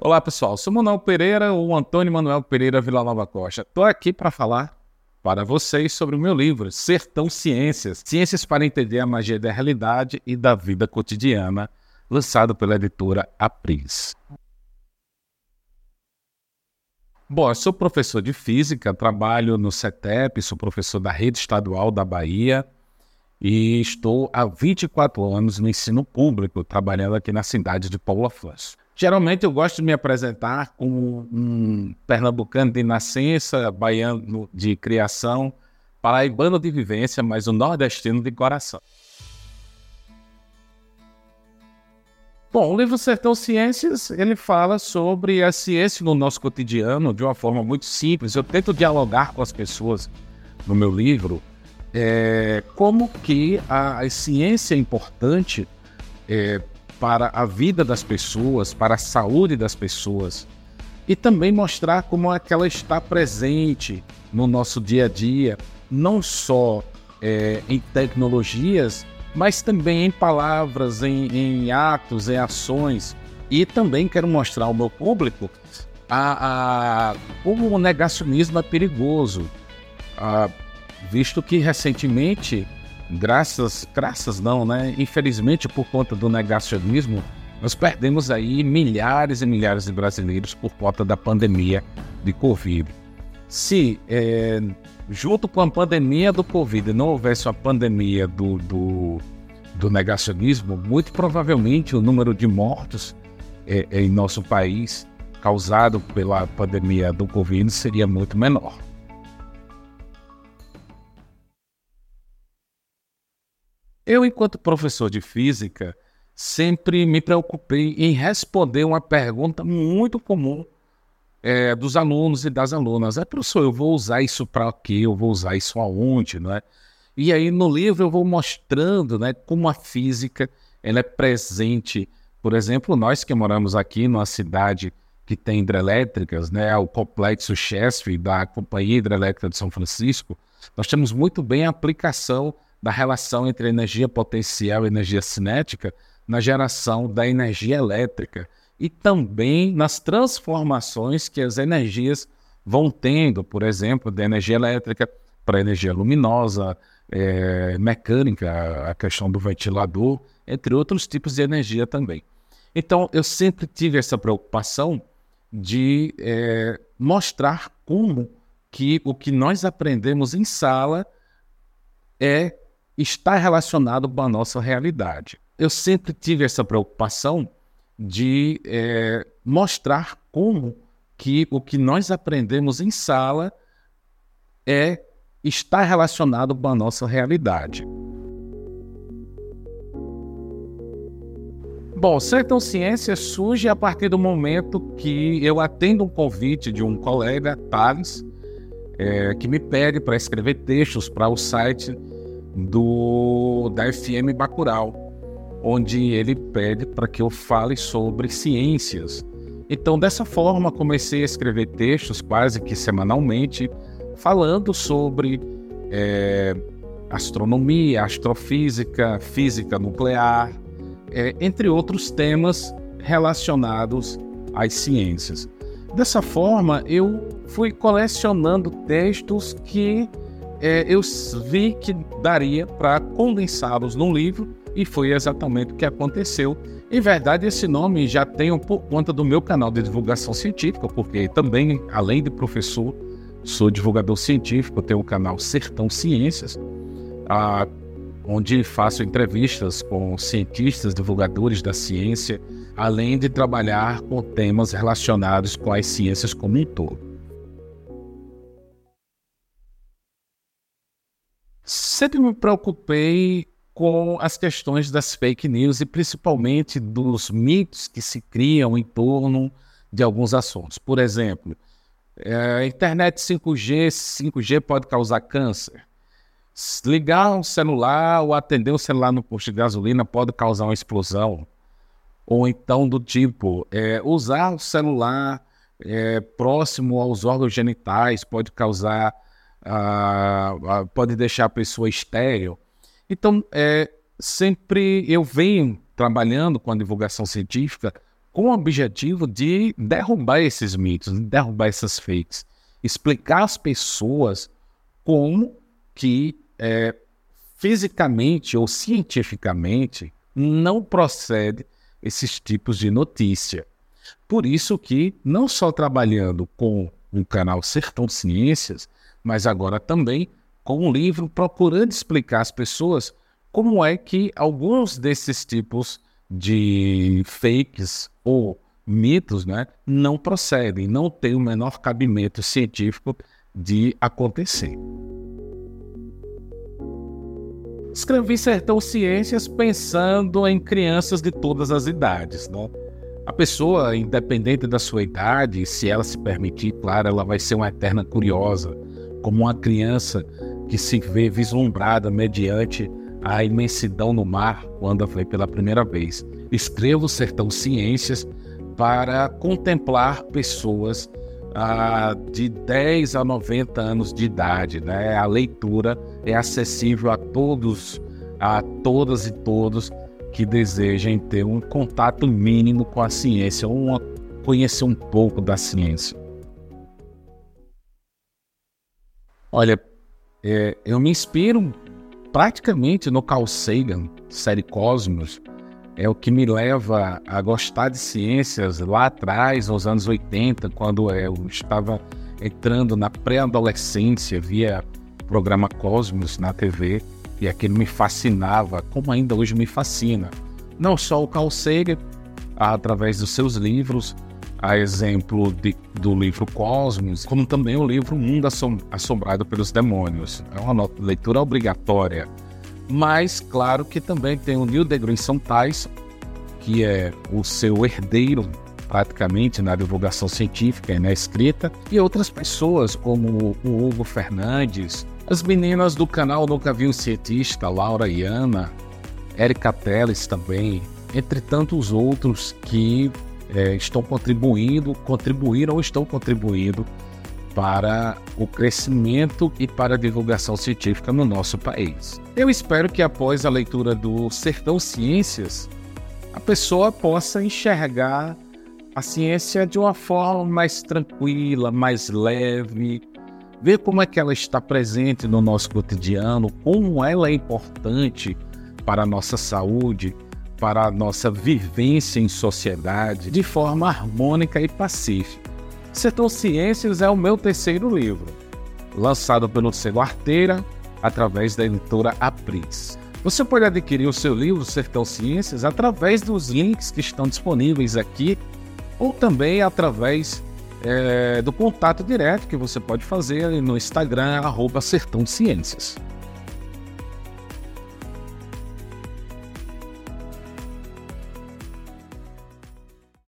Olá pessoal, sou Manuel Pereira, o Antônio Manuel Pereira Vila Nova Costa. Estou aqui para falar para vocês sobre o meu livro Sertão Ciências, Ciências para entender a magia da realidade e da vida cotidiana, lançado pela editora Apris. Bom, eu sou professor de física, trabalho no CETEP, sou professor da rede estadual da Bahia e estou há 24 anos no ensino público, trabalhando aqui na cidade de Paulo Afonso. Geralmente eu gosto de me apresentar como um pernambucano de nascença, baiano de criação, paraibano de vivência, mas um nordestino de coração. Bom, o livro Sertão Ciências, ele fala sobre a ciência no nosso cotidiano de uma forma muito simples. Eu tento dialogar com as pessoas no meu livro é, como que a, a ciência é importante é, para a vida das pessoas, para a saúde das pessoas e também mostrar como é que ela está presente no nosso dia a dia, não só é, em tecnologias, mas também em palavras, em, em, atos, em ações. E também quero mostrar ao meu público a, a como o negacionismo é perigoso, a, visto que recentemente graças, graças não, né? Infelizmente, por conta do negacionismo, nós perdemos aí milhares e milhares de brasileiros por conta da pandemia de Covid. Se é, junto com a pandemia do Covid não houvesse uma pandemia do, do, do negacionismo, muito provavelmente o número de mortos é, em nosso país causado pela pandemia do Covid seria muito menor. Eu, enquanto professor de física, sempre me preocupei em responder uma pergunta muito comum é, dos alunos e das alunas. É, professor, eu vou usar isso para quê? Eu vou usar isso aonde? Não é? E aí no livro eu vou mostrando né, como a física ela é presente. Por exemplo, nós que moramos aqui numa cidade que tem hidrelétricas, né, o complexo Chesf da Companhia Hidrelétrica de São Francisco, nós temos muito bem a aplicação da relação entre energia potencial e energia cinética na geração da energia elétrica e também nas transformações que as energias vão tendo, por exemplo, da energia elétrica para energia luminosa, é, mecânica, a questão do ventilador, entre outros tipos de energia também. Então, eu sempre tive essa preocupação de é, mostrar como que o que nós aprendemos em sala é está relacionado com a nossa realidade. Eu sempre tive essa preocupação de é, mostrar como que o que nós aprendemos em sala é está relacionado com a nossa realidade. Bom, Sertão Ciência surge a partir do momento que eu atendo um convite de um colega, Thales, é, que me pede para escrever textos para o site do da FM Bacurau, onde ele pede para que eu fale sobre ciências. Então, dessa forma, comecei a escrever textos quase que semanalmente, falando sobre é, astronomia, astrofísica, física nuclear, é, entre outros temas relacionados às ciências. Dessa forma, eu fui colecionando textos que é, eu vi que daria para condensá-los num livro e foi exatamente o que aconteceu. Em verdade, esse nome já tenho por conta do meu canal de divulgação científica, porque também, além de professor, sou divulgador científico, tenho o canal Sertão Ciências, onde faço entrevistas com cientistas, divulgadores da ciência, além de trabalhar com temas relacionados com as ciências como um todo. Sempre me preocupei com as questões das fake news e principalmente dos mitos que se criam em torno de alguns assuntos. Por exemplo, é, internet 5G, 5G pode causar câncer. Ligar um celular ou atender um celular no posto de gasolina pode causar uma explosão. Ou então do tipo, é, usar o celular é, próximo aos órgãos genitais pode causar pode deixar a pessoa estéreo. Então, é, sempre eu venho trabalhando com a divulgação científica com o objetivo de derrubar esses mitos, de derrubar essas fakes, explicar às pessoas como que é, fisicamente ou cientificamente não procede esses tipos de notícia. Por isso que, não só trabalhando com o canal Sertão Ciências, mas agora também com um livro procurando explicar às pessoas como é que alguns desses tipos de fakes ou mitos né, não procedem, não têm o menor cabimento científico de acontecer. Escrevi Sertão Ciências pensando em crianças de todas as idades. Né? A pessoa, independente da sua idade, se ela se permitir, claro, ela vai ser uma eterna curiosa, como uma criança que se vê vislumbrada mediante a imensidão no mar quando a vê pela primeira vez. Escrevo Sertão Ciências para contemplar pessoas ah, de 10 a 90 anos de idade. Né? A leitura é acessível a todos, a todas e todos que desejem ter um contato mínimo com a ciência, ou conhecer um pouco da ciência. Olha, é, eu me inspiro praticamente no Carl Sagan, série Cosmos, é o que me leva a gostar de ciências lá atrás, nos anos 80, quando eu estava entrando na pré-adolescência via programa Cosmos na TV e aquilo me fascinava, como ainda hoje me fascina. Não só o Carl Sagan, através dos seus livros, a exemplo de, do livro Cosmos, como também o livro Mundo Assombrado pelos Demônios. É uma leitura obrigatória. Mas, claro que também tem o Neil deGrasse Tyson, que é o seu herdeiro praticamente na divulgação científica e na escrita, e outras pessoas como o Hugo Fernandes, as meninas do canal Nunca Vi um Cientista, Laura e Ana, Erika Teles também, entre tantos outros que é, estão contribuindo, contribuíram ou estão contribuindo para o crescimento e para a divulgação científica no nosso país. Eu espero que após a leitura do Sertão Ciências, a pessoa possa enxergar a ciência de uma forma mais tranquila, mais leve, ver como é que ela está presente no nosso cotidiano, como ela é importante para a nossa saúde, para a nossa vivência em sociedade de forma harmônica e pacífica. Sertão Ciências é o meu terceiro livro, lançado pelo selo Arteira através da editora Apris. Você pode adquirir o seu livro Sertão Ciências através dos links que estão disponíveis aqui ou também através é, do contato direto que você pode fazer no Instagram, arroba Sertão Ciências.